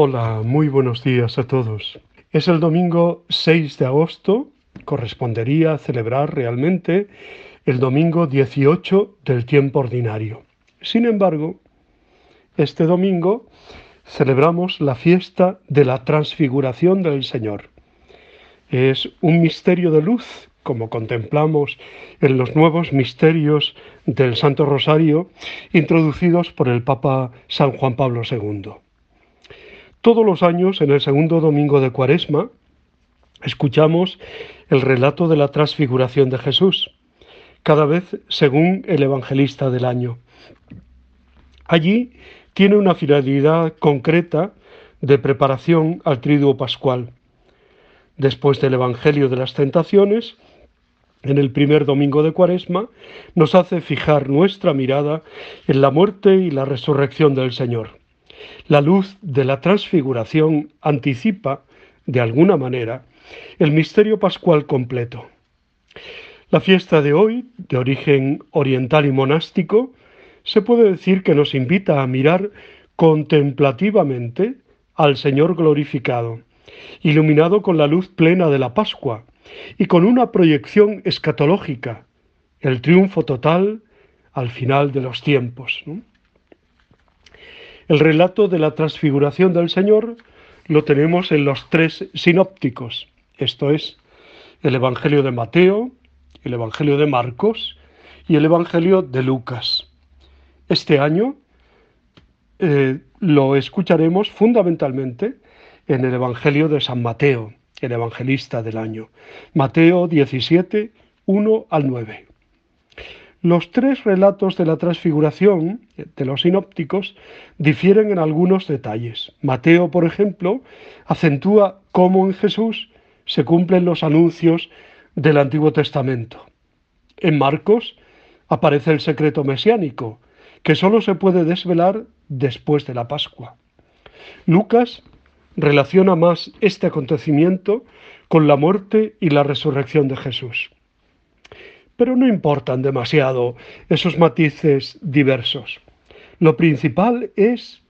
Hola, muy buenos días a todos. Es el domingo 6 de agosto, correspondería celebrar realmente el domingo 18 del tiempo ordinario. Sin embargo, este domingo celebramos la fiesta de la transfiguración del Señor. Es un misterio de luz, como contemplamos en los nuevos misterios del Santo Rosario introducidos por el Papa San Juan Pablo II. Todos los años, en el segundo domingo de Cuaresma, escuchamos el relato de la transfiguración de Jesús, cada vez según el evangelista del año. Allí tiene una finalidad concreta de preparación al triduo pascual. Después del Evangelio de las Tentaciones, en el primer domingo de Cuaresma, nos hace fijar nuestra mirada en la muerte y la resurrección del Señor. La luz de la transfiguración anticipa, de alguna manera, el misterio pascual completo. La fiesta de hoy, de origen oriental y monástico, se puede decir que nos invita a mirar contemplativamente al Señor glorificado, iluminado con la luz plena de la Pascua y con una proyección escatológica, el triunfo total al final de los tiempos. El relato de la transfiguración del Señor lo tenemos en los tres sinópticos, esto es, el Evangelio de Mateo, el Evangelio de Marcos y el Evangelio de Lucas. Este año eh, lo escucharemos fundamentalmente en el Evangelio de San Mateo, el evangelista del año. Mateo 17, 1 al 9. Los tres relatos de la transfiguración de los sinópticos difieren en algunos detalles. Mateo, por ejemplo, acentúa cómo en Jesús se cumplen los anuncios del Antiguo Testamento. En Marcos aparece el secreto mesiánico, que sólo se puede desvelar después de la Pascua. Lucas relaciona más este acontecimiento con la muerte y la resurrección de Jesús pero no importan demasiado esos matices diversos. Lo principal es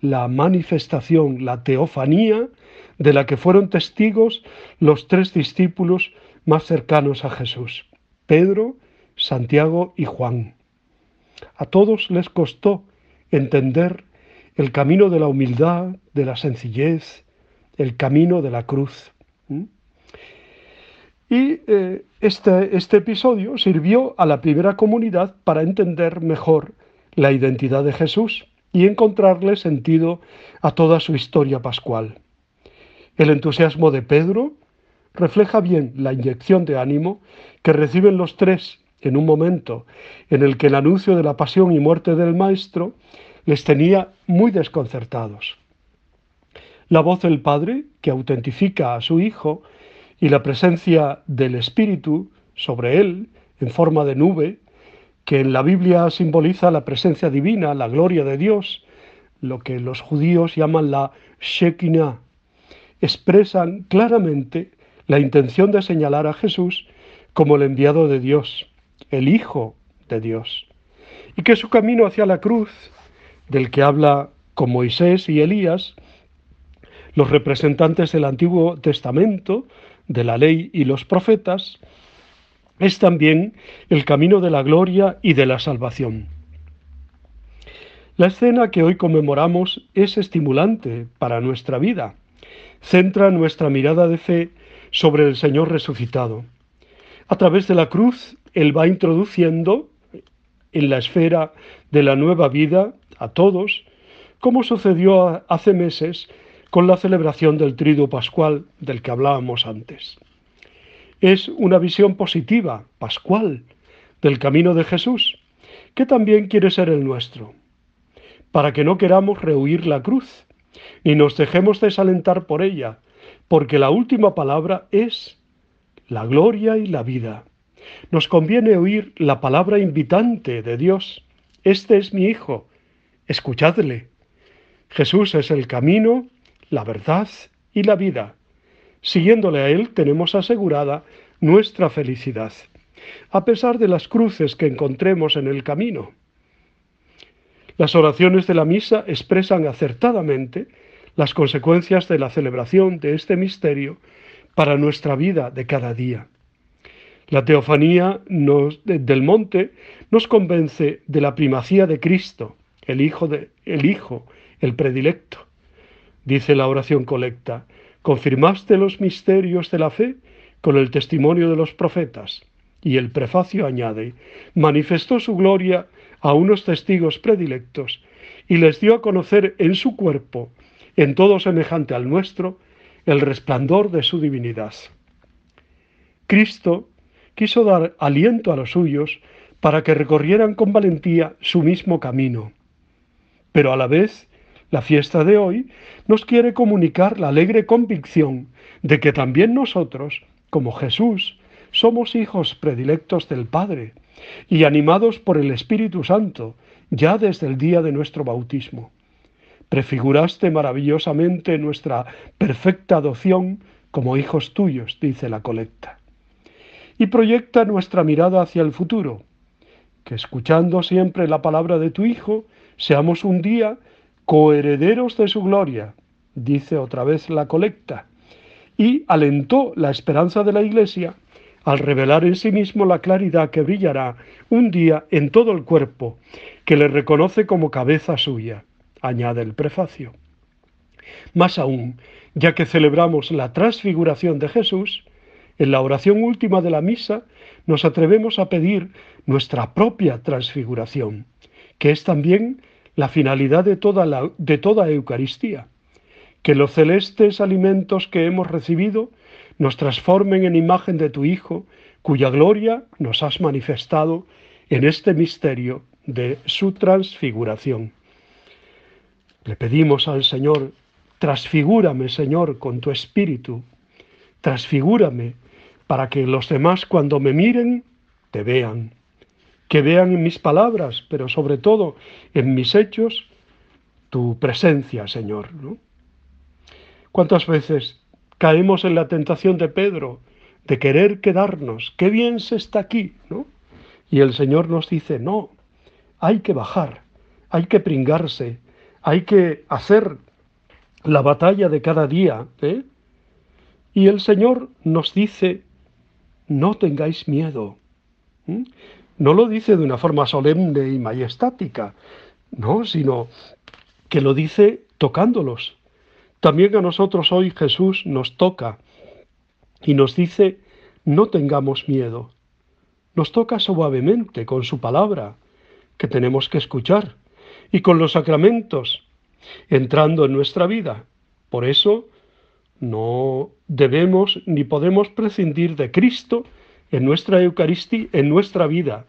la manifestación, la teofanía de la que fueron testigos los tres discípulos más cercanos a Jesús, Pedro, Santiago y Juan. A todos les costó entender el camino de la humildad, de la sencillez, el camino de la cruz. Y eh, este, este episodio sirvió a la primera comunidad para entender mejor la identidad de Jesús y encontrarle sentido a toda su historia pascual. El entusiasmo de Pedro refleja bien la inyección de ánimo que reciben los tres en un momento en el que el anuncio de la pasión y muerte del Maestro les tenía muy desconcertados. La voz del Padre, que autentifica a su Hijo, y la presencia del Espíritu sobre él en forma de nube, que en la Biblia simboliza la presencia divina, la gloria de Dios, lo que los judíos llaman la Shekinah, expresan claramente la intención de señalar a Jesús como el enviado de Dios, el Hijo de Dios, y que su camino hacia la cruz, del que habla con Moisés y Elías, los representantes del Antiguo Testamento, de la ley y los profetas, es también el camino de la gloria y de la salvación. La escena que hoy conmemoramos es estimulante para nuestra vida. Centra nuestra mirada de fe sobre el Señor resucitado. A través de la cruz, Él va introduciendo en la esfera de la nueva vida a todos, como sucedió hace meses con la celebración del trido pascual del que hablábamos antes. Es una visión positiva, pascual, del camino de Jesús, que también quiere ser el nuestro, para que no queramos rehuir la cruz, ni nos dejemos desalentar por ella, porque la última palabra es la gloria y la vida. Nos conviene oír la palabra invitante de Dios. Este es mi Hijo, escuchadle. Jesús es el camino, la verdad y la vida. Siguiéndole a Él tenemos asegurada nuestra felicidad, a pesar de las cruces que encontremos en el camino. Las oraciones de la misa expresan acertadamente las consecuencias de la celebración de este misterio para nuestra vida de cada día. La teofanía del monte nos convence de la primacía de Cristo, el Hijo, de, el Hijo, el predilecto. Dice la oración colecta, confirmaste los misterios de la fe con el testimonio de los profetas. Y el prefacio añade, manifestó su gloria a unos testigos predilectos y les dio a conocer en su cuerpo, en todo semejante al nuestro, el resplandor de su divinidad. Cristo quiso dar aliento a los suyos para que recorrieran con valentía su mismo camino. Pero a la vez, la fiesta de hoy nos quiere comunicar la alegre convicción de que también nosotros, como Jesús, somos hijos predilectos del Padre y animados por el Espíritu Santo ya desde el día de nuestro bautismo. Prefiguraste maravillosamente nuestra perfecta adopción como hijos tuyos, dice la colecta y proyecta nuestra mirada hacia el futuro, que escuchando siempre la palabra de tu Hijo, seamos un día coherederos de su gloria, dice otra vez la colecta, y alentó la esperanza de la Iglesia al revelar en sí mismo la claridad que brillará un día en todo el cuerpo, que le reconoce como cabeza suya, añade el prefacio. Más aún, ya que celebramos la transfiguración de Jesús, en la oración última de la misa nos atrevemos a pedir nuestra propia transfiguración, que es también la finalidad de toda, la, Eucaristía, que los celestes alimentos que hemos recibido nos transformen en imagen de tu Hijo, cuya gloria nos has manifestado en este misterio de su transfiguración. Le pedimos al Señor, transfigúrame, Señor, con tu espíritu, transfigúrame para que los demás cuando me miren te vean, que vean en mis palabras, pero sobre todo en mis hechos, tu presencia, Señor. ¿Cuántas veces caemos en la tentación de Pedro de querer quedarnos? Qué bien se está aquí, ¿no? Y el Señor nos dice, no, hay que bajar, hay que pringarse, hay que hacer la batalla de cada día. ¿eh? Y el Señor nos dice no tengáis miedo. No lo dice de una forma solemne y majestática, no, sino que lo dice tocándolos. También a nosotros hoy Jesús nos toca y nos dice, no tengamos miedo. Nos toca suavemente con su palabra, que tenemos que escuchar, y con los sacramentos, entrando en nuestra vida. Por eso no debemos ni podemos prescindir de Cristo en nuestra Eucaristía, en nuestra vida.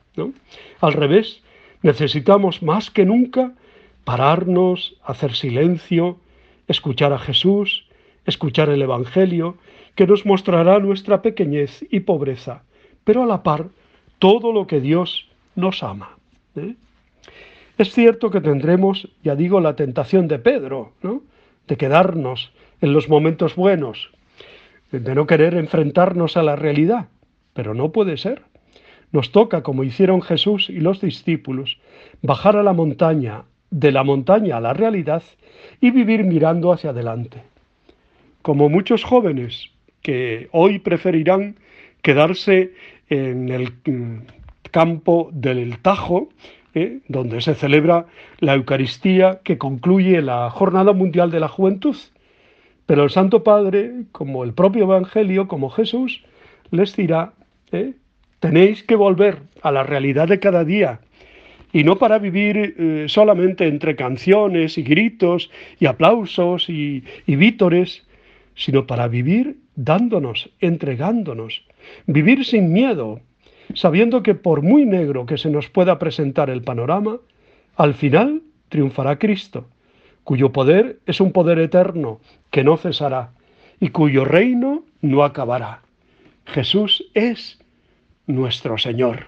Al revés, necesitamos más que nunca pararnos, hacer silencio, escuchar a Jesús, escuchar el Evangelio, que nos mostrará nuestra pequeñez y pobreza, pero a la par todo lo que Dios nos ama. ¿eh? Es cierto que tendremos, ya digo, la tentación de Pedro, de quedarnos en los momentos buenos, de no querer enfrentarnos a la realidad, pero no puede ser. Nos toca, como hicieron Jesús y los discípulos, bajar a la montaña, de la montaña a la realidad y vivir mirando hacia adelante. Como muchos jóvenes que hoy preferirán quedarse en el campo del Tajo, ¿eh? donde se celebra la Eucaristía que concluye la Jornada Mundial de la Juventud, pero el Santo Padre, como el propio Evangelio, como Jesús, les dirá, ¿eh? tenéis que volver a la realidad de cada día, y no para vivir eh, solamente entre canciones y gritos y aplausos y, y vítores, sino para vivir dándonos, entregándonos, vivir sin miedo, sabiendo que por muy negro que se nos pueda presentar el panorama, al final triunfará Cristo cuyo poder es un poder eterno que no cesará y cuyo reino no acabará. Jesús es nuestro Señor,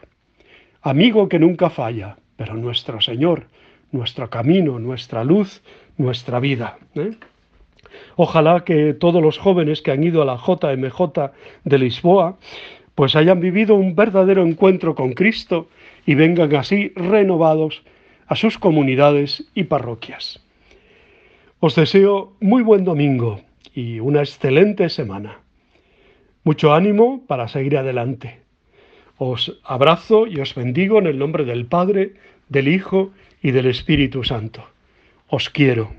amigo que nunca falla, pero nuestro Señor, nuestro camino, nuestra luz, nuestra vida. ¿eh? Ojalá que todos los jóvenes que han ido a la JMJ de Lisboa, pues hayan vivido un verdadero encuentro con Cristo y vengan así renovados a sus comunidades y parroquias. Os deseo muy buen domingo y una excelente semana. Mucho ánimo para seguir adelante. Os abrazo y os bendigo en el nombre del Padre, del Hijo y del Espíritu Santo. Os quiero.